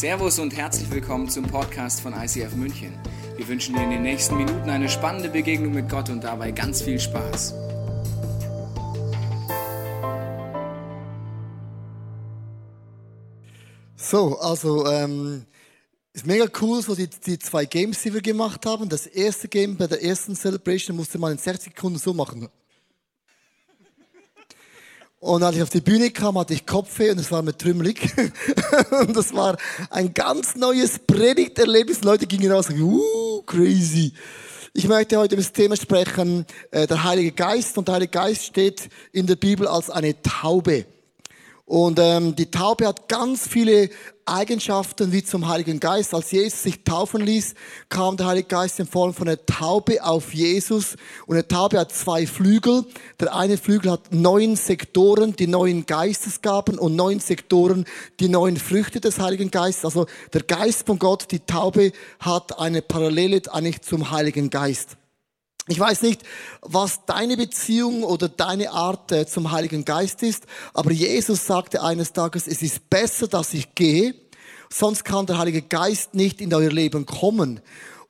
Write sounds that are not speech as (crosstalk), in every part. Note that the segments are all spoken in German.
Servus und herzlich willkommen zum Podcast von ICF München. Wir wünschen dir in den nächsten Minuten eine spannende Begegnung mit Gott und dabei ganz viel Spaß. So, also ähm, ist mega cool, so die, die zwei Games, die wir gemacht haben. Das erste Game bei der ersten Celebration musste man in 60 Sekunden so machen. Und als ich auf die Bühne kam, hatte ich Kopfweh und es war mir trümmelig. (laughs) und das war ein ganz neues Predigterlebnis. Leute gingen raus und sagten, uh, crazy. Ich möchte heute über das Thema sprechen, äh, der Heilige Geist. Und der Heilige Geist steht in der Bibel als eine Taube. Und ähm, die Taube hat ganz viele Eigenschaften wie zum Heiligen Geist. Als Jesus sich taufen ließ, kam der Heilige Geist in Form von einer Taube auf Jesus. Und eine Taube hat zwei Flügel. Der eine Flügel hat neun Sektoren, die neun Geistesgaben und neun Sektoren, die neun Früchte des Heiligen Geistes. Also der Geist von Gott, die Taube hat eine Parallele eigentlich zum Heiligen Geist. Ich weiß nicht, was deine Beziehung oder deine Art äh, zum Heiligen Geist ist, aber Jesus sagte eines Tages, es ist besser, dass ich gehe, sonst kann der Heilige Geist nicht in euer Leben kommen.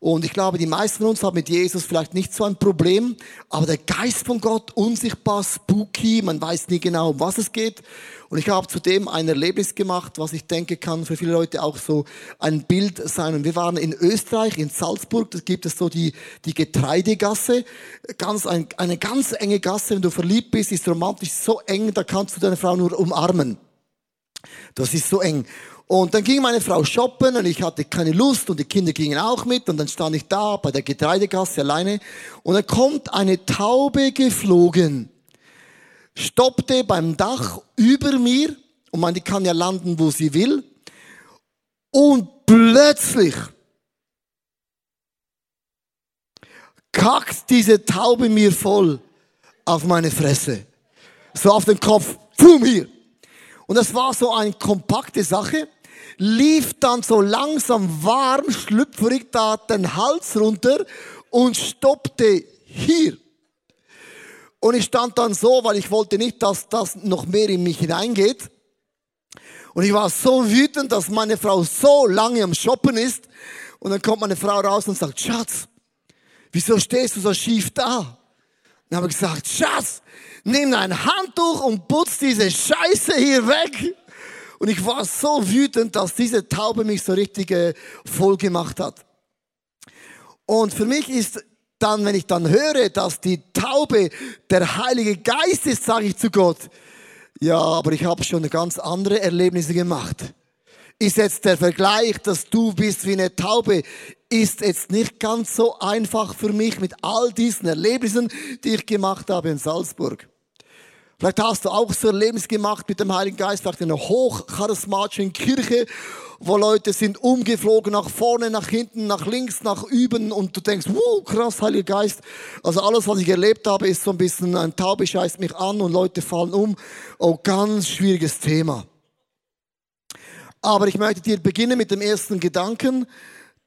Und ich glaube, die meisten von uns haben mit Jesus vielleicht nicht so ein Problem, aber der Geist von Gott, unsichtbar, spooky, man weiß nie genau, um was es geht. Und ich habe zudem ein Erlebnis gemacht, was ich denke kann für viele Leute auch so ein Bild sein. Und wir waren in Österreich, in Salzburg, da gibt es so die, die Getreidegasse, ganz ein, eine ganz enge Gasse, wenn du verliebt bist, ist romantisch so eng, da kannst du deine Frau nur umarmen. Das ist so eng. Und dann ging meine Frau shoppen und ich hatte keine Lust und die Kinder gingen auch mit und dann stand ich da bei der Getreidegasse alleine und dann kommt eine Taube geflogen, stoppte beim Dach über mir und man, die kann ja landen, wo sie will und plötzlich kackt diese Taube mir voll auf meine Fresse. So auf den Kopf, pum hier. Und das war so eine kompakte Sache lief dann so langsam warm, schlüpfrig da den Hals runter und stoppte hier. Und ich stand dann so, weil ich wollte nicht, dass das noch mehr in mich hineingeht. Und ich war so wütend, dass meine Frau so lange am Shoppen ist. Und dann kommt meine Frau raus und sagt, Schatz, wieso stehst du so schief da? Dann habe ich gesagt, Schatz, nimm ein Handtuch und putz diese Scheiße hier weg. Und ich war so wütend, dass diese Taube mich so richtig äh, voll gemacht hat. Und für mich ist dann, wenn ich dann höre, dass die Taube der Heilige Geist ist, sage ich zu Gott, ja, aber ich habe schon ganz andere Erlebnisse gemacht. Ist jetzt der Vergleich, dass du bist wie eine Taube, ist jetzt nicht ganz so einfach für mich mit all diesen Erlebnissen, die ich gemacht habe in Salzburg. Vielleicht hast du auch so Erlebnis gemacht mit dem Heiligen Geist, vielleicht in einer hochcharismatischen Kirche, wo Leute sind umgeflogen nach vorne, nach hinten, nach links, nach üben und du denkst, wow, krass, Heiliger Geist. Also alles, was ich erlebt habe, ist so ein bisschen, ein Taube scheißt mich an und Leute fallen um. Oh, ganz schwieriges Thema. Aber ich möchte dir beginnen mit dem ersten Gedanken.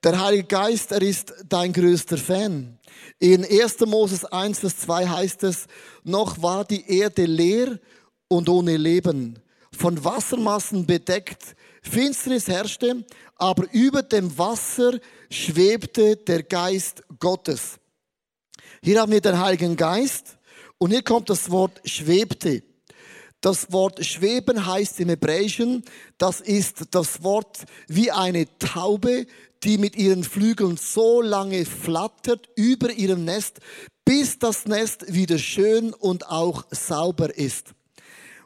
Der Heilige Geist, er ist dein größter Fan. In 1. Moses 1, Vers 2 heißt es, noch war die Erde leer und ohne Leben, von Wassermassen bedeckt. Finsternis herrschte, aber über dem Wasser schwebte der Geist Gottes. Hier haben wir den Heiligen Geist und hier kommt das Wort schwebte. Das Wort schweben heißt im Hebräischen, das ist das Wort wie eine Taube, die mit ihren Flügeln so lange flattert über ihrem Nest, bis das Nest wieder schön und auch sauber ist.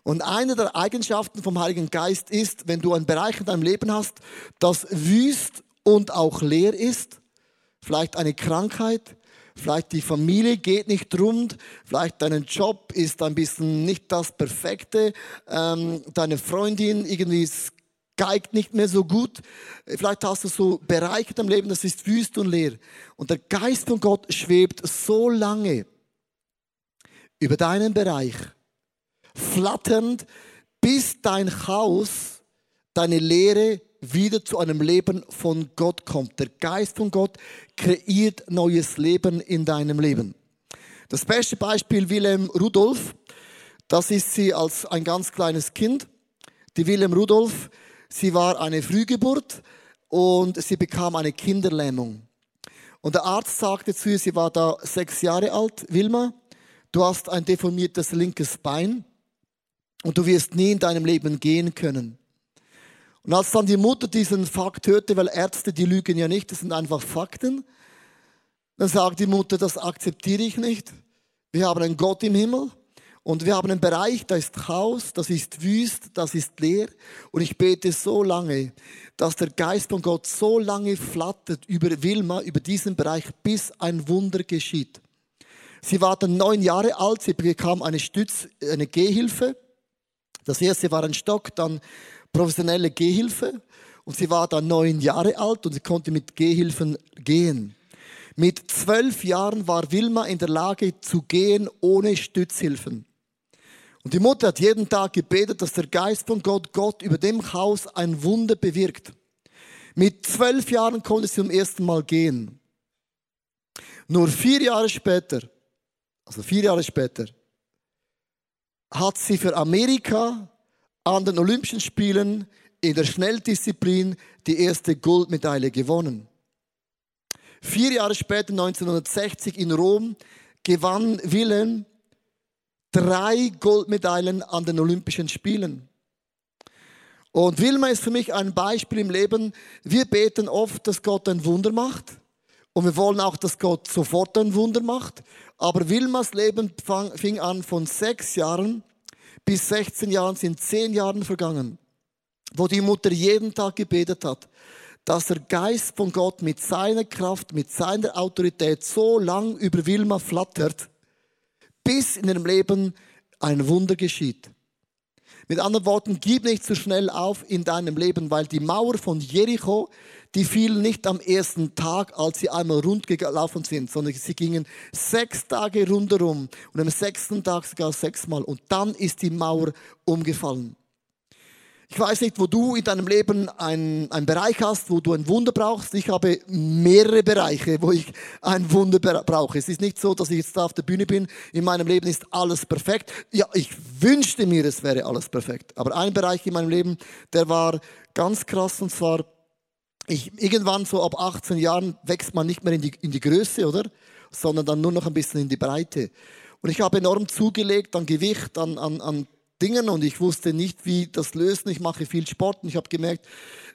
Und eine der Eigenschaften vom Heiligen Geist ist, wenn du einen Bereich in deinem Leben hast, das wüst und auch leer ist, vielleicht eine Krankheit, vielleicht die Familie geht nicht rund, vielleicht dein Job ist ein bisschen nicht das Perfekte, ähm, deine Freundin irgendwie geigt nicht mehr so gut. Vielleicht hast du so Bereiche im Leben, das ist wüst und leer. Und der Geist von Gott schwebt so lange über deinen Bereich, flatternd, bis dein Chaos, deine Leere wieder zu einem Leben von Gott kommt. Der Geist von Gott kreiert neues Leben in deinem Leben. Das beste Beispiel Wilhelm Rudolf, das ist sie als ein ganz kleines Kind. Die Wilhelm Rudolf, Sie war eine Frühgeburt und sie bekam eine Kinderlähmung. Und der Arzt sagte zu ihr, sie war da sechs Jahre alt, Wilma, du hast ein deformiertes linkes Bein und du wirst nie in deinem Leben gehen können. Und als dann die Mutter diesen Fakt hörte, weil Ärzte, die lügen ja nicht, das sind einfach Fakten, dann sagt die Mutter, das akzeptiere ich nicht. Wir haben einen Gott im Himmel und wir haben einen Bereich, da ist Chaos, das ist wüst, das ist leer. Und ich bete so lange, dass der Geist von Gott so lange flattert über Wilma, über diesen Bereich, bis ein Wunder geschieht. Sie war dann neun Jahre alt, sie bekam eine Stütz, eine Gehhilfe. Das erste war ein Stock, dann professionelle Gehhilfe. Und sie war dann neun Jahre alt und sie konnte mit Gehhilfen gehen. Mit zwölf Jahren war Wilma in der Lage zu gehen ohne Stützhilfen. Und die Mutter hat jeden Tag gebetet, dass der Geist von Gott, Gott über dem Haus ein Wunder bewirkt. Mit zwölf Jahren konnte sie zum ersten Mal gehen. Nur vier Jahre später, also vier Jahre später, hat sie für Amerika an den Olympischen Spielen in der Schnelldisziplin die erste Goldmedaille gewonnen. Vier Jahre später, 1960 in Rom, gewann Wilhelm drei Goldmedaillen an den Olympischen Spielen. Und Wilma ist für mich ein Beispiel im Leben. Wir beten oft, dass Gott ein Wunder macht. Und wir wollen auch, dass Gott sofort ein Wunder macht. Aber Wilmas Leben fing an von sechs Jahren bis 16 Jahren, sind zehn Jahre vergangen, wo die Mutter jeden Tag gebetet hat, dass der Geist von Gott mit seiner Kraft, mit seiner Autorität so lang über Wilma flattert, bis in ihrem Leben ein Wunder geschieht. Mit anderen Worten, gib nicht zu schnell auf in deinem Leben, weil die Mauer von Jericho, die fiel nicht am ersten Tag, als sie einmal rund gelaufen sind, sondern sie gingen sechs Tage rundherum und am sechsten Tag sogar sechsmal und dann ist die Mauer umgefallen. Ich weiß nicht, wo du in deinem Leben einen, einen Bereich hast, wo du ein Wunder brauchst. Ich habe mehrere Bereiche, wo ich ein Wunder brauche. Es ist nicht so, dass ich jetzt da auf der Bühne bin. In meinem Leben ist alles perfekt. Ja, ich wünschte mir, es wäre alles perfekt. Aber ein Bereich in meinem Leben, der war ganz krass und zwar, ich, irgendwann so ab 18 Jahren wächst man nicht mehr in die, in die Größe, oder? Sondern dann nur noch ein bisschen in die Breite. Und ich habe enorm zugelegt an Gewicht, an, an, an Dingen und ich wusste nicht, wie das lösen. Ich mache viel Sport und ich habe gemerkt,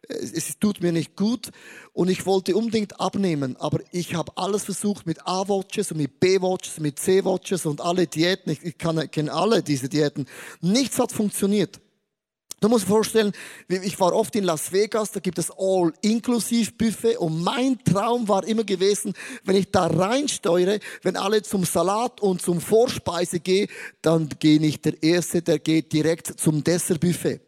es tut mir nicht gut und ich wollte unbedingt abnehmen, aber ich habe alles versucht mit A-Watches und mit B-Watches, mit C-Watches und alle Diäten. Ich, ich kenne alle diese Diäten. Nichts hat funktioniert. Du musst dir vorstellen, ich war oft in Las Vegas, da gibt es All-Inklusiv-Buffet und mein Traum war immer gewesen, wenn ich da reinsteuere, wenn alle zum Salat und zum Vorspeise gehen, dann gehe nicht der Erste, der geht direkt zum Dessert-Buffet.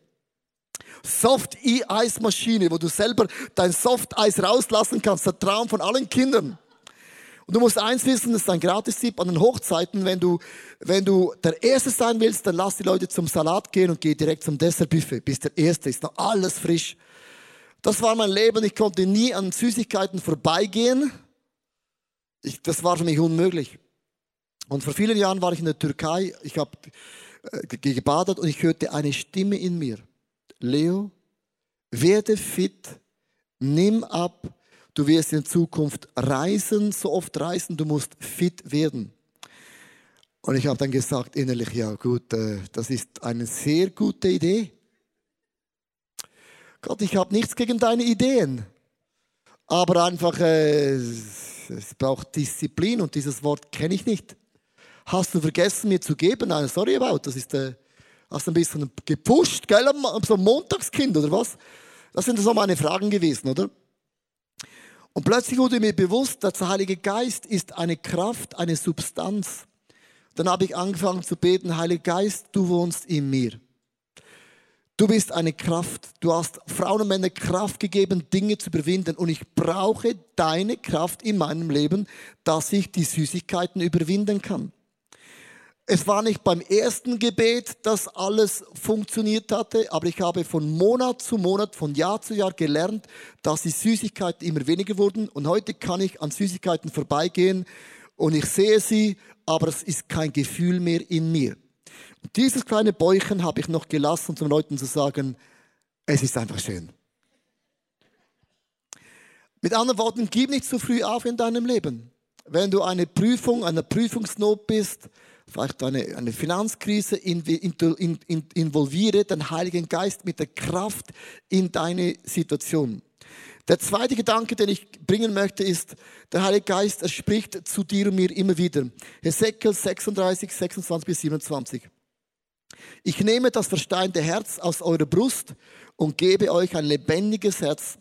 Soft-E-Eismaschine, wo du selber dein Soft-Eis rauslassen kannst, der Traum von allen Kindern. Und du musst eins wissen, das ist ein Gratis-Tipp an den Hochzeiten, wenn du, wenn du der Erste sein willst, dann lass die Leute zum Salat gehen und geh direkt zum Dessertbuffet, bis der Erste ist noch alles frisch. Das war mein Leben, ich konnte nie an Süßigkeiten vorbeigehen. Ich, das war für mich unmöglich. Und vor vielen Jahren war ich in der Türkei, ich habe äh, gebadet und ich hörte eine Stimme in mir. Leo, werde fit, nimm ab, Du wirst in Zukunft reisen, so oft reisen, du musst fit werden. Und ich habe dann gesagt innerlich, ja gut, äh, das ist eine sehr gute Idee. Gott, ich habe nichts gegen deine Ideen, aber einfach, äh, es braucht Disziplin und dieses Wort kenne ich nicht. Hast du vergessen, mir zu geben? Nein, sorry about, das ist, äh, hast ein bisschen gepusht, gell, so ein Montagskind oder was? Das sind so meine Fragen gewesen, oder? Und plötzlich wurde mir bewusst, dass der Heilige Geist ist eine Kraft, eine Substanz. Dann habe ich angefangen zu beten, Heiliger Geist, du wohnst in mir. Du bist eine Kraft. Du hast Frauen und Männern Kraft gegeben, Dinge zu überwinden. Und ich brauche deine Kraft in meinem Leben, dass ich die Süßigkeiten überwinden kann. Es war nicht beim ersten Gebet, dass alles funktioniert hatte, aber ich habe von Monat zu Monat, von Jahr zu Jahr gelernt, dass die Süßigkeiten immer weniger wurden. Und heute kann ich an Süßigkeiten vorbeigehen und ich sehe sie, aber es ist kein Gefühl mehr in mir. Und dieses kleine Bäuchen habe ich noch gelassen, um den Leuten zu sagen, Es ist einfach schön. Mit anderen Worten, gib nicht zu früh auf in deinem Leben. Wenn du eine Prüfung, eine Prüfungsnot bist, vielleicht eine, eine Finanzkrise, in, in, in, involviere den Heiligen Geist mit der Kraft in deine Situation. Der zweite Gedanke, den ich bringen möchte, ist, der Heilige Geist, er spricht zu dir und mir immer wieder. Hesekiel 36, 26 bis 27. Ich nehme das versteinte Herz aus eurer Brust und gebe euch ein lebendiges Herz.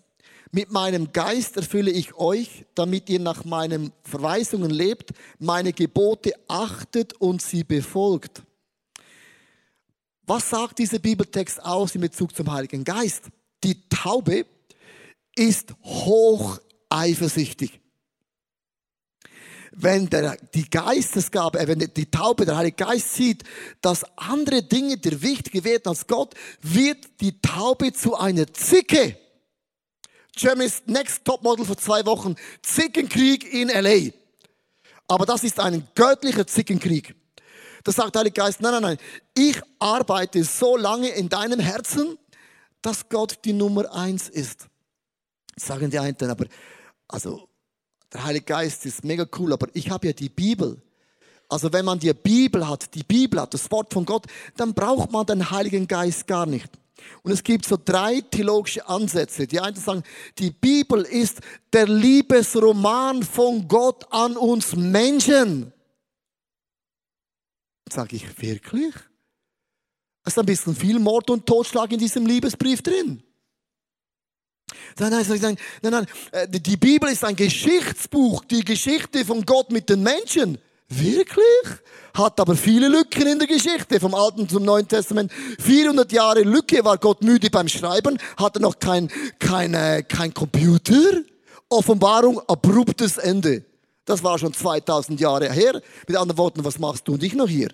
Mit meinem Geist erfülle ich euch, damit ihr nach meinen Verweisungen lebt, meine Gebote achtet und sie befolgt. Was sagt dieser Bibeltext aus in Bezug zum Heiligen Geist? Die Taube ist hoch eifersüchtig. Wenn der, die Geistesgabe, äh, wenn die Taube, der Heilige Geist sieht, dass andere Dinge dir wichtiger werden als Gott, wird die Taube zu einer Zicke. Germany's Next Topmodel vor zwei Wochen. Zickenkrieg in LA. Aber das ist ein göttlicher Zickenkrieg. Da sagt der Heilige Geist, nein, nein, nein. Ich arbeite so lange in deinem Herzen, dass Gott die Nummer eins ist. Sagen die einen, aber, also, der Heilige Geist ist mega cool, aber ich habe ja die Bibel. Also wenn man die Bibel hat, die Bibel hat, das Wort von Gott, dann braucht man den Heiligen Geist gar nicht. Und es gibt so drei theologische Ansätze. Die einen sagen, die Bibel ist der Liebesroman von Gott an uns Menschen. Sage ich wirklich? Es ist ein bisschen viel Mord und Totschlag in diesem Liebesbrief drin. Nein, nein, nein, nein, nein, äh, die Bibel ist ein Geschichtsbuch, die Geschichte von Gott mit den Menschen. Wirklich? Hat aber viele Lücken in der Geschichte, vom Alten zum Neuen Testament. 400 Jahre Lücke war Gott müde beim Schreiben, hatte noch kein, kein, kein Computer. Offenbarung, abruptes Ende. Das war schon 2000 Jahre her. Mit anderen Worten, was machst du und ich noch hier?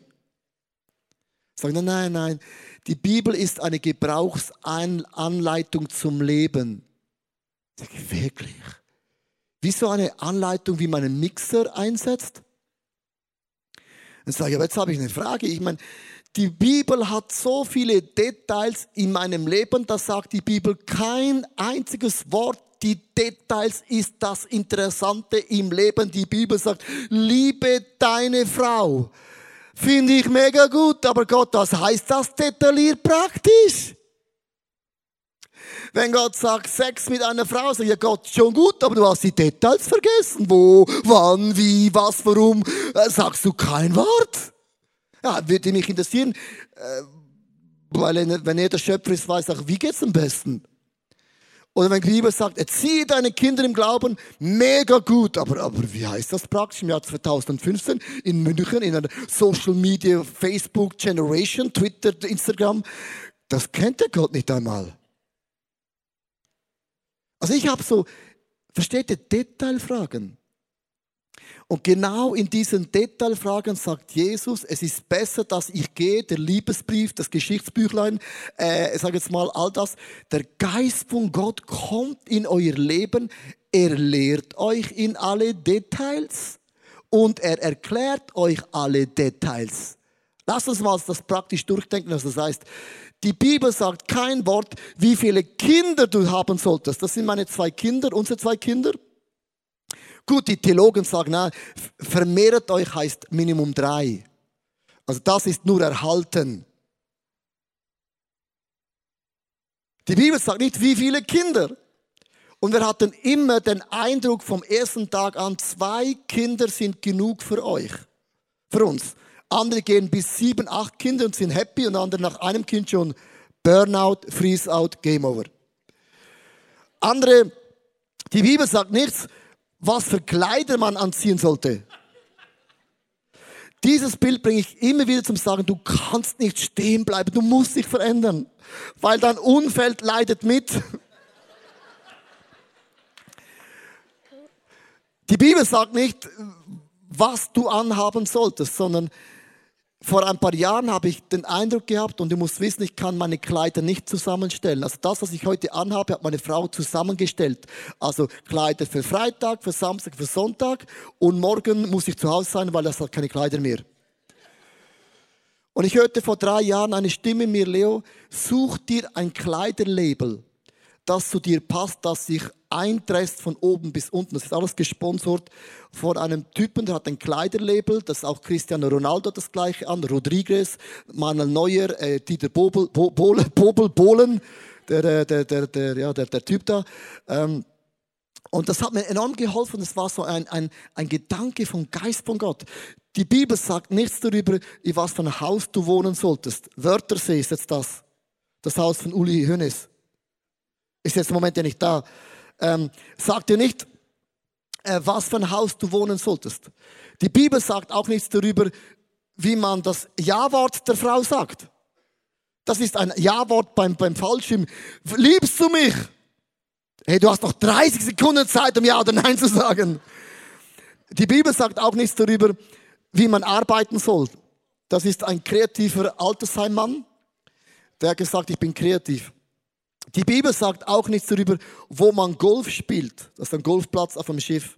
Sag, nein, nein, nein. Die Bibel ist eine Gebrauchsanleitung zum Leben. Sag ich, wirklich? Wie so eine Anleitung, wie man einen Mixer einsetzt? Dann sage ich, aber jetzt habe ich eine Frage. Ich meine, die Bibel hat so viele Details in meinem Leben, da sagt die Bibel kein einziges Wort. Die Details ist das Interessante im Leben. Die Bibel sagt, liebe deine Frau. Finde ich mega gut, aber Gott, was heißt das detailliert praktisch? Wenn Gott sagt, Sex mit einer Frau, sag ich, ja Gott, schon gut, aber du hast die Details vergessen. Wo, wann, wie, was, warum, äh, sagst du kein Wort? Ja, würde mich interessieren, äh, weil wenn er der Schöpfer ist, weiß auch, wie geht's am besten? Oder wenn die Bibel sagt, erziehe deine Kinder im Glauben, mega gut. Aber, aber wie heißt das praktisch im Jahr 2015 in München, in einer Social Media, Facebook Generation, Twitter, Instagram? Das kennt der Gott nicht einmal. Also ich habe so, versteht ihr, Detailfragen. Und genau in diesen Detailfragen sagt Jesus, es ist besser, dass ich gehe, der Liebesbrief, das Geschichtsbüchlein, äh, sag jetzt mal all das. Der Geist von Gott kommt in euer Leben, er lehrt euch in alle Details und er erklärt euch alle Details. Lasst uns mal das praktisch durchdenken, was das heißt. Die Bibel sagt kein Wort, wie viele Kinder du haben solltest. Das sind meine zwei Kinder, unsere zwei Kinder. Gut, die Theologen sagen, na, vermehrt euch heißt Minimum drei. Also das ist nur erhalten. Die Bibel sagt nicht, wie viele Kinder. Und wir hatten immer den Eindruck vom ersten Tag an, zwei Kinder sind genug für euch, für uns. Andere gehen bis sieben, acht Kinder und sind happy und andere nach einem Kind schon Burnout, Freeze-out, Game over. Andere, die Bibel sagt nichts, was für Kleider man anziehen sollte. Dieses Bild bringe ich immer wieder zum Sagen, du kannst nicht stehen bleiben, du musst dich verändern, weil dein Umfeld leidet mit. Die Bibel sagt nicht, was du anhaben solltest, sondern vor ein paar Jahren habe ich den Eindruck gehabt, und du musst wissen, ich kann meine Kleider nicht zusammenstellen. Also das, was ich heute anhabe, hat meine Frau zusammengestellt. Also Kleider für Freitag, für Samstag, für Sonntag. Und morgen muss ich zu Hause sein, weil das hat keine Kleider mehr. Und ich hörte vor drei Jahren eine Stimme mir, Leo, such dir ein Kleiderlabel, das zu dir passt, das sich eindresst von oben bis unten. Das ist alles gesponsert von einem Typen, der hat ein Kleiderlabel, das ist auch Cristiano Ronaldo das gleiche an, Rodriguez, Manuel Neuer, äh, Dieter Bobel, Bo, Bohle, Bobel, Bohlen, der, der, der, der, ja, der, der Typ da. Ähm, und das hat mir enorm geholfen. Das war so ein, ein, ein Gedanke vom Geist von Gott. Die Bibel sagt nichts darüber, in was für ein Haus du wohnen solltest. Wörtersee ist jetzt das. Das Haus von Uli Hönes. Ist jetzt im Moment ja nicht da. Ähm, sagt dir nicht, äh, was für ein Haus du wohnen solltest. Die Bibel sagt auch nichts darüber, wie man das Ja-Wort der Frau sagt. Das ist ein Ja-Wort beim, beim Fallschirm. Liebst du mich? Hey, du hast noch 30 Sekunden Zeit, um Ja oder Nein zu sagen. Die Bibel sagt auch nichts darüber, wie man arbeiten soll. Das ist ein kreativer Altersheimmann, der gesagt, ich bin kreativ. Die Bibel sagt auch nichts darüber, wo man Golf spielt. Das ist ein Golfplatz auf einem Schiff.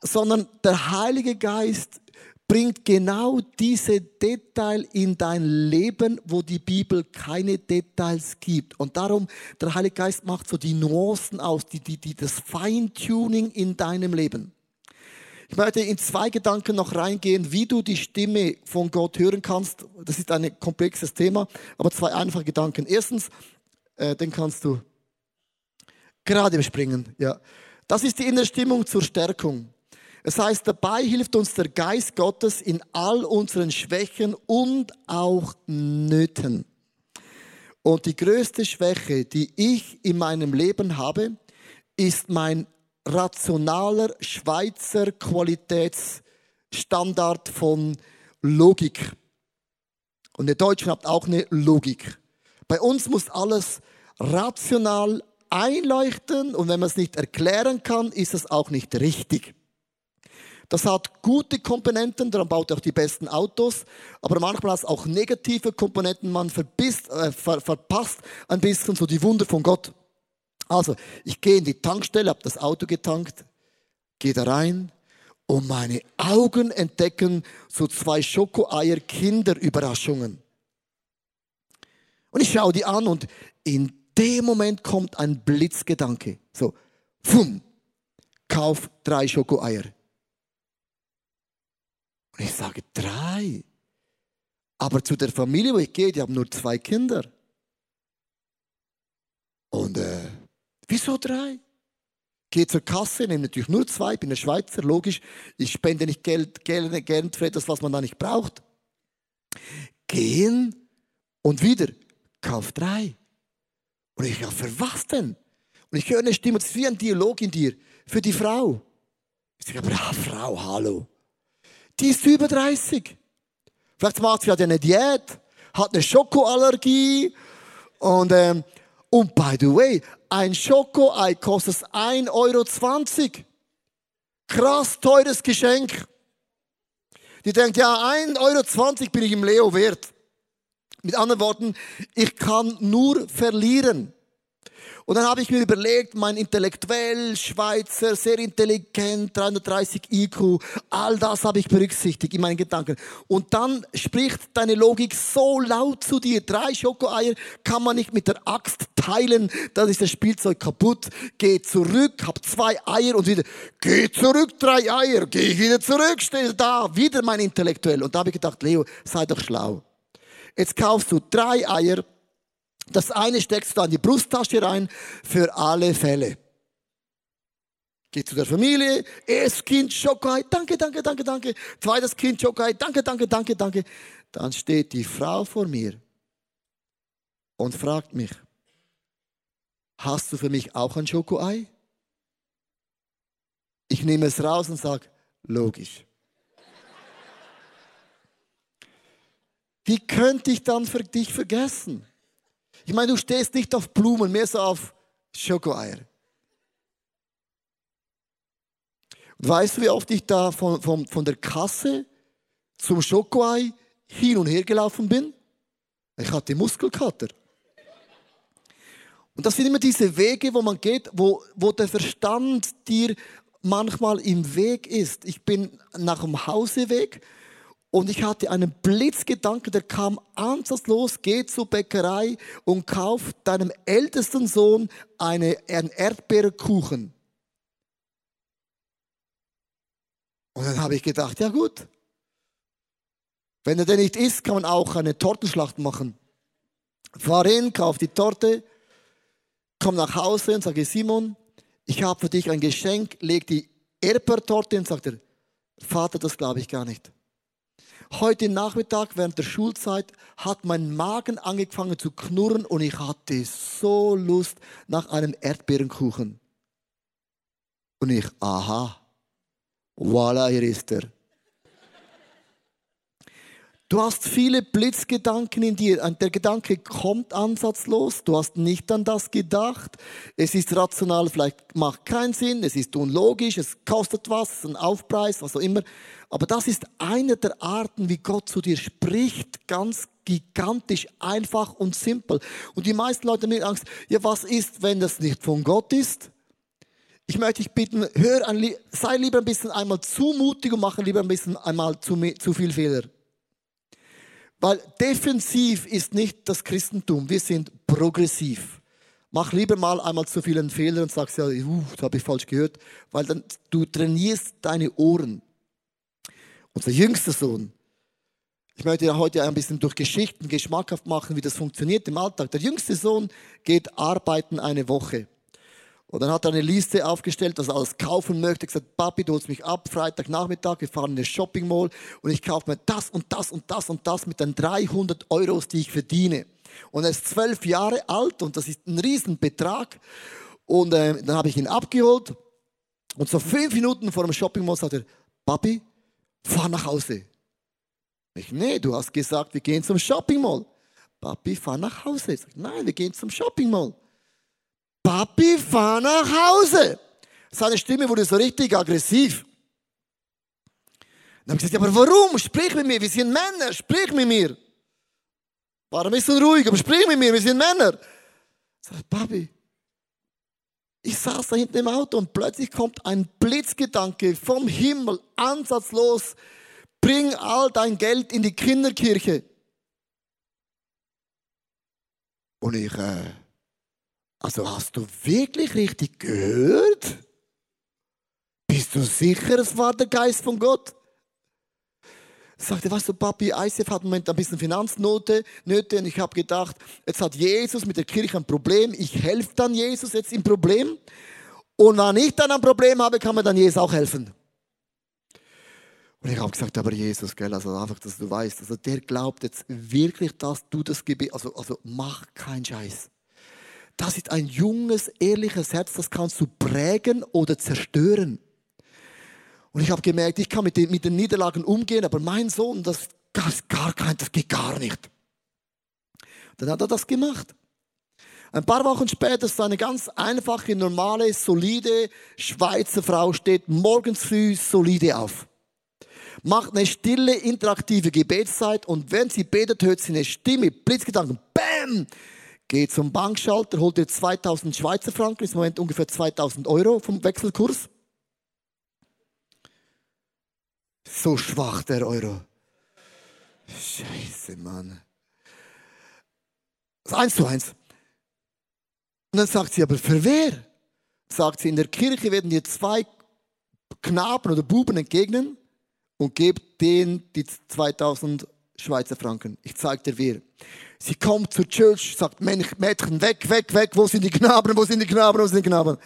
Sondern der Heilige Geist bringt genau diese Detail in dein Leben, wo die Bibel keine Details gibt. Und darum, der Heilige Geist macht so die Nuancen aus, die, die, die, das Feintuning in deinem Leben. Ich möchte in zwei Gedanken noch reingehen, wie du die Stimme von Gott hören kannst. Das ist ein komplexes Thema, aber zwei einfache Gedanken. Erstens, äh, den kannst du gerade überspringen. Ja. Das ist die innere Stimmung zur Stärkung. Es heißt, dabei hilft uns der Geist Gottes in all unseren Schwächen und auch Nöten. Und die größte Schwäche, die ich in meinem Leben habe, ist mein rationaler Schweizer Qualitätsstandard von Logik. Und ihr Deutschen habt auch eine Logik. Bei uns muss alles rational einleuchten und wenn man es nicht erklären kann, ist es auch nicht richtig. Das hat gute Komponenten, daran baut er auch die besten Autos, aber manchmal hat es auch negative Komponenten, man verbisst, äh, ver, verpasst ein bisschen so die Wunder von Gott. Also, ich gehe in die Tankstelle, habe das Auto getankt, gehe da rein und meine Augen entdecken so zwei Schokoeier Kinderüberraschungen. Und ich schaue die an und in dem Moment kommt ein Blitzgedanke. So, fum, kauf drei Schokoeier. Und ich sage, drei. Aber zu der Familie, wo ich gehe, die haben nur zwei Kinder. Und äh, wieso drei? Gehe zur Kasse, nehme natürlich nur zwei, bin ein Schweizer, logisch. Ich spende nicht Geld gerne, gerne für etwas, was man da nicht braucht. Gehen und wieder, kauf drei. Und ich, ja, für was denn? Und ich höre eine Stimme, das ist wie ein Dialog in dir, für die Frau. Ich sage, aber ja, Frau, hallo. Die ist über 30. Vielleicht macht sie ja eine Diät, hat eine Schokoallergie. Und, ähm, und by the way, ein Schokoei kostet 1,20 Euro. Krass teures Geschenk. Die denkt, ja, 1,20 Euro bin ich im Leo wert. Mit anderen Worten, ich kann nur verlieren. Und dann habe ich mir überlegt, mein intellektuell, Schweizer, sehr intelligent, 330 IQ, all das habe ich berücksichtigt in meinen Gedanken. Und dann spricht deine Logik so laut zu dir. Drei Schokoeier kann man nicht mit der Axt teilen, dann ist das Spielzeug kaputt. Geh zurück, hab zwei Eier und wieder, geh zurück, drei Eier, geh wieder zurück, stell da, wieder mein Intellektuell. Und da habe ich gedacht, Leo, sei doch schlau. Jetzt kaufst du drei Eier, das eine steckst du an die Brusttasche rein für alle Fälle. Geh zu der Familie, erstes Kind Schokolade, danke, danke, danke, danke. Zweites Kind Schokolade, danke, danke, danke, danke. Dann steht die Frau vor mir und fragt mich, hast du für mich auch ein Schokoei? Ich nehme es raus und sage, logisch. Wie könnte ich dann für dich vergessen? Ich meine, du stehst nicht auf Blumen, mehr so auf Schokoeier. Weißt du, wie oft ich da von, von, von der Kasse zum Schokoei hin und her gelaufen bin? Ich hatte Muskelkater. Und das sind immer diese Wege, wo man geht, wo, wo der Verstand dir manchmal im Weg ist. Ich bin nach dem Hauseweg Und ich hatte einen Blitzgedanke, der kam ansatzlos, geh zur Bäckerei und kauf deinem ältesten Sohn eine, einen Erdbeerkuchen. Und dann habe ich gedacht, ja gut, wenn er denn nicht isst, kann man auch eine Tortenschlacht machen. Fahr hin, kauf die Torte, komm nach Hause und sage, Simon, ich habe für dich ein Geschenk, leg die Erdbeertorte und sagt er, Vater, das glaube ich gar nicht. Heute Nachmittag während der Schulzeit hat mein Magen angefangen zu knurren und ich hatte so Lust nach einem Erdbeerenkuchen. Und ich, aha, voilà, hier ist er. Du hast viele Blitzgedanken in dir. Der Gedanke kommt ansatzlos. Du hast nicht an das gedacht. Es ist rational, vielleicht macht keinen Sinn. Es ist unlogisch. Es kostet was. Es ist ein Aufpreis, was auch immer. Aber das ist eine der Arten, wie Gott zu dir spricht. Ganz gigantisch, einfach und simpel. Und die meisten Leute haben Angst. Ja, was ist, wenn das nicht von Gott ist? Ich möchte dich bitten, hör ein, sei lieber ein bisschen einmal zu mutig und mache lieber ein bisschen einmal zu, zu viel Fehler. Weil defensiv ist nicht das Christentum, wir sind progressiv. Mach lieber mal einmal zu vielen Fehler und sagst ja, uh, das habe ich falsch gehört, weil dann du trainierst deine Ohren. Unser jüngster Sohn, ich möchte ja heute ein bisschen durch Geschichten geschmackhaft machen, wie das funktioniert im Alltag. Der jüngste Sohn geht arbeiten eine Woche. Und dann hat er eine Liste aufgestellt, dass er alles kaufen möchte. Er gesagt, Papi, du holst mich ab, Freitagnachmittag, wir fahren in eine Shopping Mall und ich kaufe mir das und das und das und das mit den 300 Euros, die ich verdiene. Und er ist zwölf Jahre alt und das ist ein Riesenbetrag. Und äh, dann habe ich ihn abgeholt und so fünf Minuten vor dem Shopping Mall sagt er, Papi, fahr nach Hause. Ich, nee, du hast gesagt, wir gehen zum Shopping Mall. Papi, fahr nach Hause. Ich sag, nein, wir gehen zum Shopping Mall. Papi, fahr nach Hause. Seine Stimme wurde so richtig aggressiv. Dann habe ich gesagt, aber warum? Sprich mit mir, wir sind Männer, sprich mit mir. War ein bisschen ruhig, aber sprich mit mir, wir sind Männer. Ich sage, Papi, ich saß da hinten im Auto und plötzlich kommt ein Blitzgedanke vom Himmel, ansatzlos, bring all dein Geld in die Kinderkirche. Und ich, äh, also hast du wirklich richtig gehört? Bist du sicher, es war der Geist von Gott? Sagte, weißt du, Papi, ICF hat im Moment ein bisschen Finanznote, Nöte, und ich habe gedacht, jetzt hat Jesus mit der Kirche ein Problem, ich helfe dann Jesus jetzt im Problem. Und wenn ich dann ein Problem habe, kann mir dann Jesus auch helfen. Und ich habe gesagt, aber Jesus, gell, also einfach, dass du weißt, also der glaubt jetzt wirklich, dass du das Gebet, also, also mach keinen Scheiß. Das ist ein junges, ehrliches Herz, das kannst du prägen oder zerstören. Und ich habe gemerkt, ich kann mit den, mit den Niederlagen umgehen, aber mein Sohn, das, das, gar kein, das geht gar nicht. Dann hat er das gemacht. Ein paar Wochen später ist eine ganz einfache, normale, solide Schweizer Frau, steht morgens früh solide auf. Macht eine stille, interaktive Gebetszeit und wenn sie betet, hört sie eine Stimme, Blitzgedanken, BÄM! Geht zum Bankschalter, holt ihr 2000 Schweizer Franken, ist im Moment ungefähr 2000 Euro vom Wechselkurs. So schwach der Euro. Scheiße, Mann. Das ist eins zu eins. Und dann sagt sie, aber für wer? Sagt sie, in der Kirche werden dir zwei Knaben oder Buben entgegnen und gebt denen die 2000 Schweizer Franken. Ich zeig dir wer. Sie kommt zur Church, sagt, Mädchen, weg, weg, weg, wo sind die Knaben, wo sind die Knaben, wo sind die Knaben?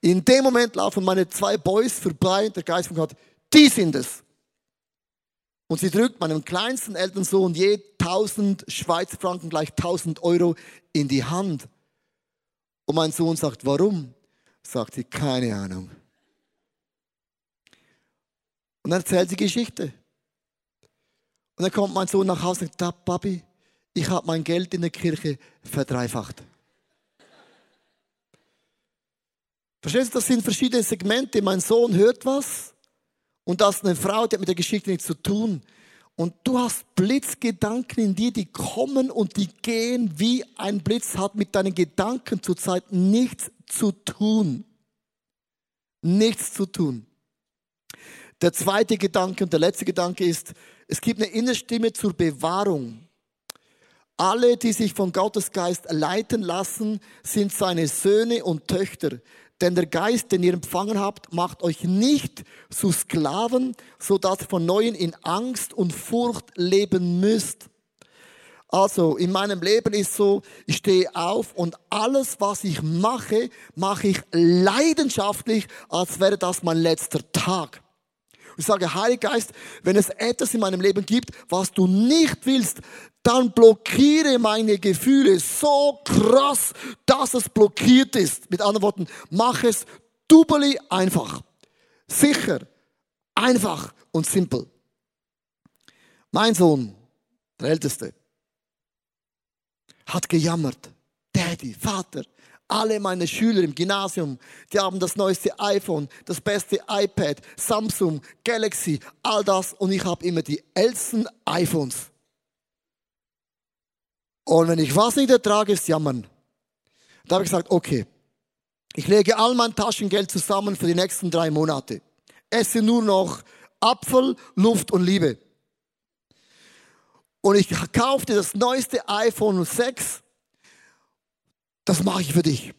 In dem Moment laufen meine zwei Boys vorbei und der Geist von Gott, die sind es. Und sie drückt meinem kleinsten Elternsohn je 1000 Schweizer Franken gleich 1000 Euro in die Hand. Und mein Sohn sagt, warum? Sagt sie, keine Ahnung. Und dann erzählt sie Geschichte. Und dann kommt mein Sohn nach Hause und sagt, Papi, ich habe mein Geld in der Kirche verdreifacht. Verstehst du, das sind verschiedene Segmente. Mein Sohn hört was und das ist eine Frau, die hat mit der Geschichte nichts zu tun. Und du hast Blitzgedanken in dir, die kommen und die gehen wie ein Blitz, hat mit deinen Gedanken zurzeit nichts zu tun. Nichts zu tun. Der zweite Gedanke und der letzte Gedanke ist, es gibt eine innere Stimme zur Bewahrung. Alle, die sich von Gottes Geist leiten lassen, sind seine Söhne und Töchter. Denn der Geist, den ihr empfangen habt, macht euch nicht zu Sklaven, so dass ihr von Neuem in Angst und Furcht leben müsst. Also in meinem Leben ist so, ich stehe auf und alles, was ich mache, mache ich leidenschaftlich, als wäre das mein letzter Tag. Ich sage, Heiliger Geist, wenn es etwas in meinem Leben gibt, was du nicht willst, dann blockiere meine Gefühle so krass, dass es blockiert ist. Mit anderen Worten, mach es doubly einfach. Sicher, einfach und simpel. Mein Sohn, der Älteste, hat gejammert. Daddy, Vater, alle meine Schüler im Gymnasium, die haben das neueste iPhone, das beste iPad, Samsung, Galaxy, all das und ich habe immer die ältesten iPhones. Und wenn ich was nicht ertrage, ist jammern. Da habe ich gesagt, okay, ich lege all mein Taschengeld zusammen für die nächsten drei Monate. Esse nur noch Apfel, Luft und Liebe. Und ich kaufte das neueste iPhone 6 das mache ich für dich.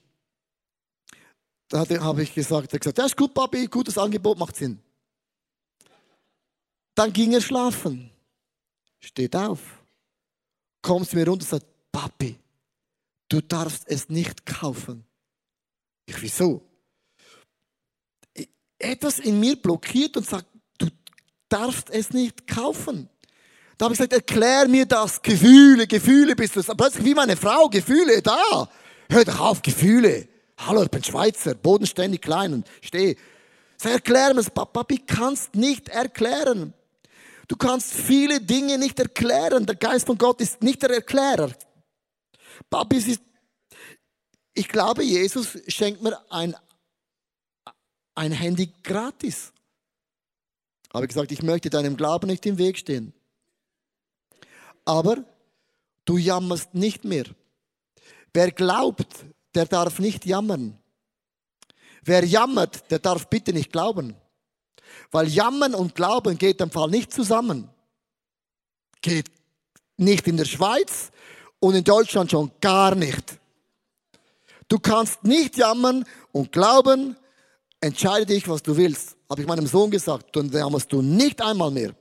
Da habe ich gesagt, er gesagt, das ist gut, Papi, gutes Angebot, macht Sinn. Dann ging er schlafen. Steht auf. Kommt zu mir runter und sagt, Papi, du darfst es nicht kaufen. Ich, wieso? Etwas in mir blockiert und sagt, du darfst es nicht kaufen. Da habe ich gesagt, erklär mir das. Gefühle, Gefühle bist du. Plötzlich wie meine Frau, Gefühle, da. Hör doch auf, Gefühle. Hallo, ich bin Schweizer, bodenständig klein und stehe. Sag, erklär mir Papi, kannst nicht erklären. Du kannst viele Dinge nicht erklären. Der Geist von Gott ist nicht der Erklärer. Papi, ist, ich glaube, Jesus schenkt mir ein, ein Handy gratis. Habe gesagt, ich möchte deinem Glauben nicht im Weg stehen. Aber du jammerst nicht mehr. Wer glaubt, der darf nicht jammern. Wer jammert, der darf bitte nicht glauben. Weil Jammern und Glauben geht im Fall nicht zusammen. Geht nicht in der Schweiz und in Deutschland schon gar nicht. Du kannst nicht jammern und glauben, entscheide dich, was du willst. Habe ich meinem Sohn gesagt, dann jammerst du nicht einmal mehr.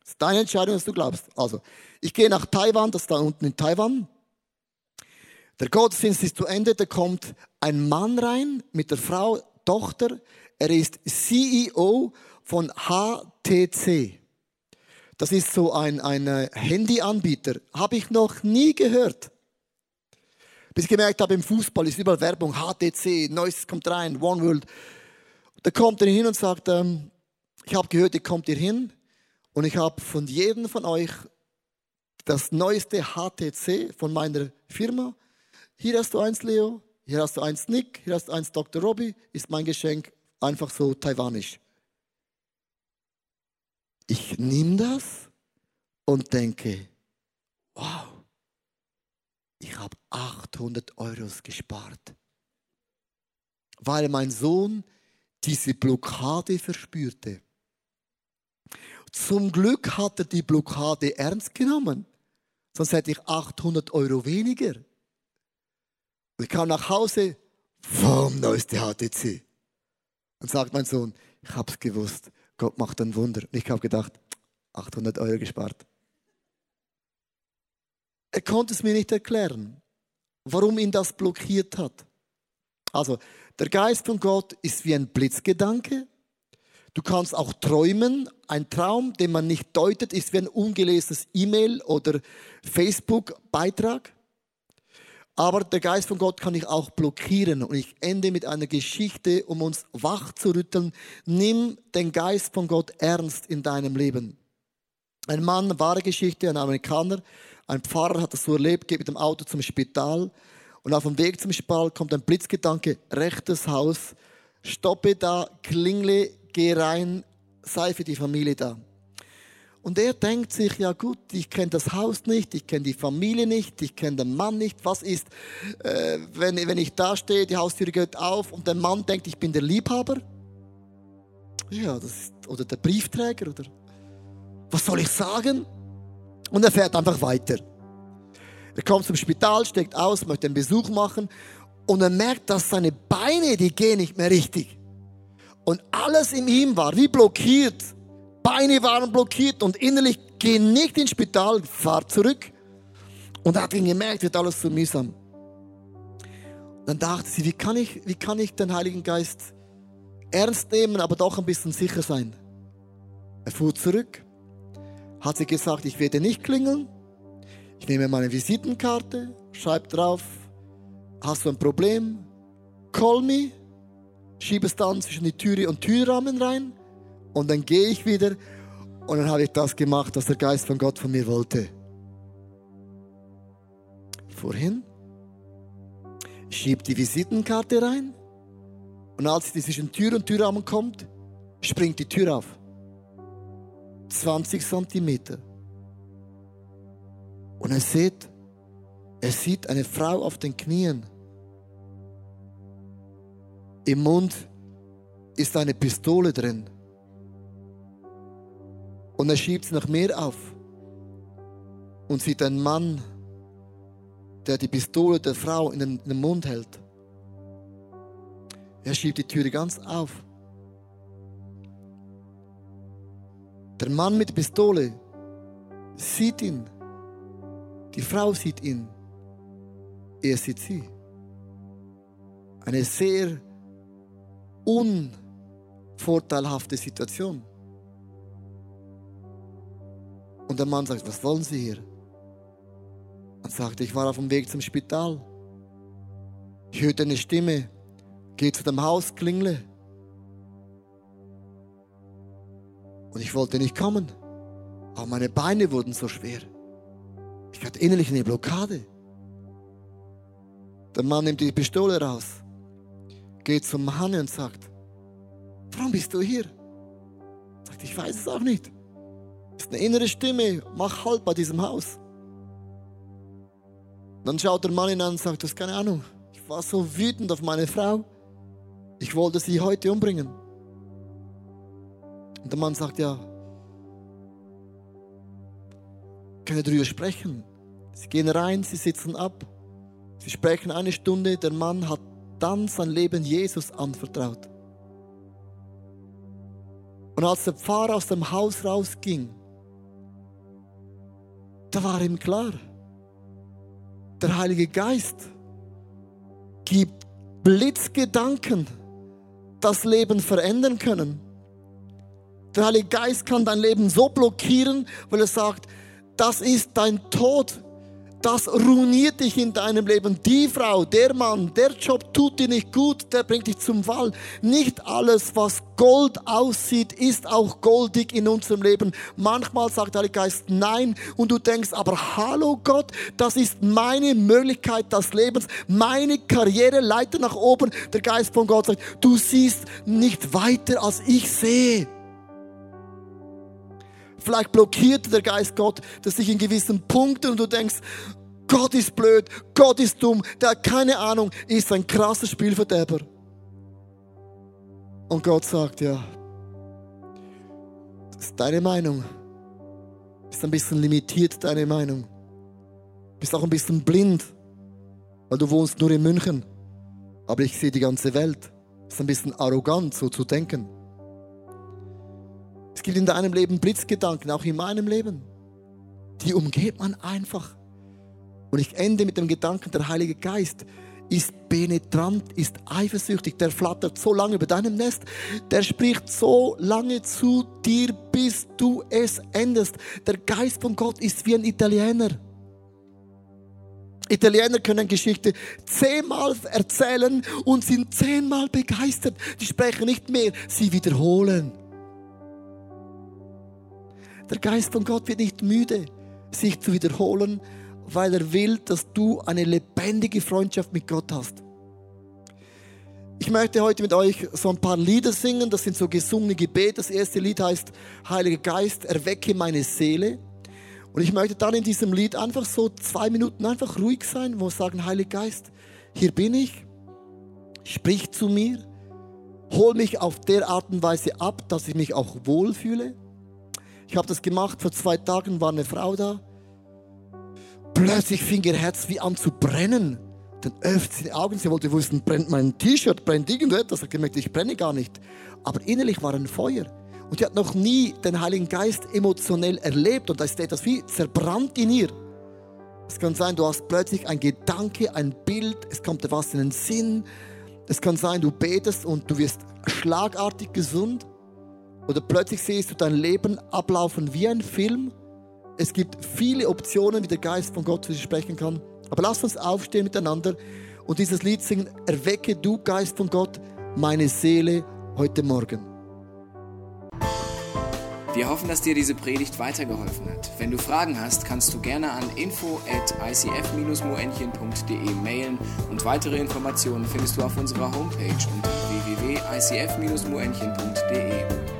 Das ist deine Entscheidung, was du glaubst. Also, ich gehe nach Taiwan, das ist da unten in Taiwan. Der Gottesdienst ist zu Ende, da kommt ein Mann rein mit der Frau, Tochter. Er ist CEO von HTC. Das ist so ein, ein äh, Handyanbieter. Habe ich noch nie gehört. Bis ich gemerkt habe, im Fußball ist überall Werbung, HTC, Neues kommt rein, One World. Da kommt er hin und sagt, ähm, ich habe gehört, ihr kommt hier hin und ich habe von jedem von euch das neueste HTC von meiner Firma hier hast du eins, Leo. Hier hast du eins, Nick. Hier hast du eins, Dr. Robbie. Ist mein Geschenk einfach so taiwanisch. Ich nehme das und denke, wow, ich habe 800 Euro gespart, weil mein Sohn diese Blockade verspürte. Zum Glück hat er die Blockade ernst genommen, sonst hätte ich 800 Euro weniger. Und ich kam nach Hause, vom neueste HTC. Und sagt mein Sohn, ich hab's gewusst, Gott macht ein Wunder. Und ich habe gedacht, 800 Euro gespart. Er konnte es mir nicht erklären, warum ihn das blockiert hat. Also, der Geist von Gott ist wie ein Blitzgedanke. Du kannst auch träumen. Ein Traum, den man nicht deutet, ist wie ein ungelesenes E-Mail oder Facebook-Beitrag. Aber der Geist von Gott kann ich auch blockieren. Und ich ende mit einer Geschichte, um uns wach zu rütteln. Nimm den Geist von Gott ernst in deinem Leben. Ein Mann, wahre Geschichte, ein Amerikaner, ein Pfarrer hat das so erlebt, geht mit dem Auto zum Spital. Und auf dem Weg zum Spital kommt ein Blitzgedanke, rechtes Haus, stoppe da, klingle, geh rein, sei für die Familie da. Und er denkt sich, ja gut, ich kenne das Haus nicht, ich kenne die Familie nicht, ich kenne den Mann nicht. Was ist, äh, wenn, wenn ich da stehe, die Haustür geht auf und der Mann denkt, ich bin der Liebhaber? ja, das ist, oder der Briefträger, oder was soll ich sagen? Und er fährt einfach weiter. Er kommt zum Spital, steckt aus, möchte einen Besuch machen und er merkt, dass seine Beine, die gehen nicht mehr richtig. Und alles in ihm war wie blockiert. Beine waren blockiert und innerlich geh nicht ins Spital, fahr zurück. Und hat ihn gemerkt, wird alles so mühsam. Dann dachte sie, wie kann ich, wie kann ich den Heiligen Geist ernst nehmen, aber doch ein bisschen sicher sein? Er fuhr zurück, hat sie gesagt, ich werde nicht klingeln, ich nehme meine Visitenkarte, schreibe drauf, hast du ein Problem? Call me, schiebe es dann zwischen die Türe und Türrahmen rein und dann gehe ich wieder und dann habe ich das gemacht, was der Geist von Gott von mir wollte. Vorhin schiebt die Visitenkarte rein und als sie zwischen Tür und Türrahmen kommt, springt die Tür auf. 20 Zentimeter. Und er sieht, er sieht eine Frau auf den Knien. Im Mund ist eine Pistole drin. Und er schiebt sie noch mehr auf und sieht einen Mann, der die Pistole der Frau in den, in den Mund hält. Er schiebt die Türe ganz auf. Der Mann mit der Pistole sieht ihn. Die Frau sieht ihn. Er sieht sie. Eine sehr unvorteilhafte Situation. Und der Mann sagt, was wollen Sie hier? Und sagte, ich war auf dem Weg zum Spital. Ich hörte eine Stimme, geh zu dem Haus, klingle. Und ich wollte nicht kommen. Aber meine Beine wurden so schwer. Ich hatte innerlich eine Blockade. Der Mann nimmt die Pistole raus, geht zum Hanne und sagt, warum bist du hier? Sagt, ich weiß es auch nicht. Das ist eine innere Stimme, mach Halt bei diesem Haus. Dann schaut der Mann ihn an und sagt, du hast keine Ahnung. Ich war so wütend auf meine Frau. Ich wollte sie heute umbringen. Und der Mann sagt, ja, können darüber sprechen. Sie gehen rein, sie sitzen ab. Sie sprechen eine Stunde. Der Mann hat dann sein Leben Jesus anvertraut. Und als der Pfarrer aus dem Haus rausging, da war ihm klar, der Heilige Geist gibt Blitzgedanken, das Leben verändern können. Der Heilige Geist kann dein Leben so blockieren, weil er sagt, das ist dein Tod das ruiniert dich in deinem Leben. Die Frau, der Mann, der Job tut dir nicht gut, der bringt dich zum Fall. Nicht alles, was Gold aussieht, ist auch goldig in unserem Leben. Manchmal sagt der Heilige Geist nein und du denkst, aber hallo Gott, das ist meine Möglichkeit des Lebens, meine Karriere leitet nach oben. Der Geist von Gott sagt, du siehst nicht weiter als ich sehe. Vielleicht blockiert der Geist Gott, dass dich in gewissen Punkten und du denkst, Gott ist blöd, Gott ist dumm, der hat keine Ahnung, ist ein krasser Spielverderber. Und Gott sagt, ja, das ist deine Meinung. Ist ein bisschen limitiert, deine Meinung. Bist auch ein bisschen blind, weil du wohnst nur in München. Aber ich sehe die ganze Welt. Ist ein bisschen arrogant, so zu denken. Gibt in deinem Leben Blitzgedanken, auch in meinem Leben. Die umgeht man einfach. Und ich ende mit dem Gedanken, der Heilige Geist ist penetrant, ist eifersüchtig, der flattert so lange über deinem Nest, der spricht so lange zu dir, bis du es endest. Der Geist von Gott ist wie ein Italiener. Italiener können Geschichte zehnmal erzählen und sind zehnmal begeistert. Die sprechen nicht mehr, sie wiederholen. Der Geist von Gott wird nicht müde, sich zu wiederholen, weil er will, dass du eine lebendige Freundschaft mit Gott hast. Ich möchte heute mit euch so ein paar Lieder singen. Das sind so gesungene Gebete. Das erste Lied heißt Heiliger Geist, erwecke meine Seele. Und ich möchte dann in diesem Lied einfach so zwei Minuten einfach ruhig sein, wo wir sagen, Heiliger Geist, hier bin ich, sprich zu mir, hol mich auf der Art und Weise ab, dass ich mich auch wohlfühle. Ich habe das gemacht, vor zwei Tagen war eine Frau da. Plötzlich fing ihr Herz wie an zu brennen. Dann öffnet sie die Augen, sie wollte wissen, brennt mein T-Shirt, brennt irgendetwas. Ich habe gemerkt, ich brenne gar nicht. Aber innerlich war ein Feuer. Und sie hat noch nie den Heiligen Geist emotionell erlebt. Und da ist etwas wie zerbrannt in ihr. Es kann sein, du hast plötzlich ein Gedanke, ein Bild, es kommt dir was in den Sinn. Es kann sein, du betest und du wirst schlagartig gesund. Oder plötzlich siehst du dein Leben ablaufen wie ein Film. Es gibt viele Optionen, wie der Geist von Gott zu dir sprechen kann. Aber lass uns aufstehen miteinander und dieses Lied singen. Erwecke du, Geist von Gott, meine Seele heute Morgen. Wir hoffen, dass dir diese Predigt weitergeholfen hat. Wenn du Fragen hast, kannst du gerne an info at icf-moenchen.de mailen und weitere Informationen findest du auf unserer Homepage unter www.icf-moenchen.de.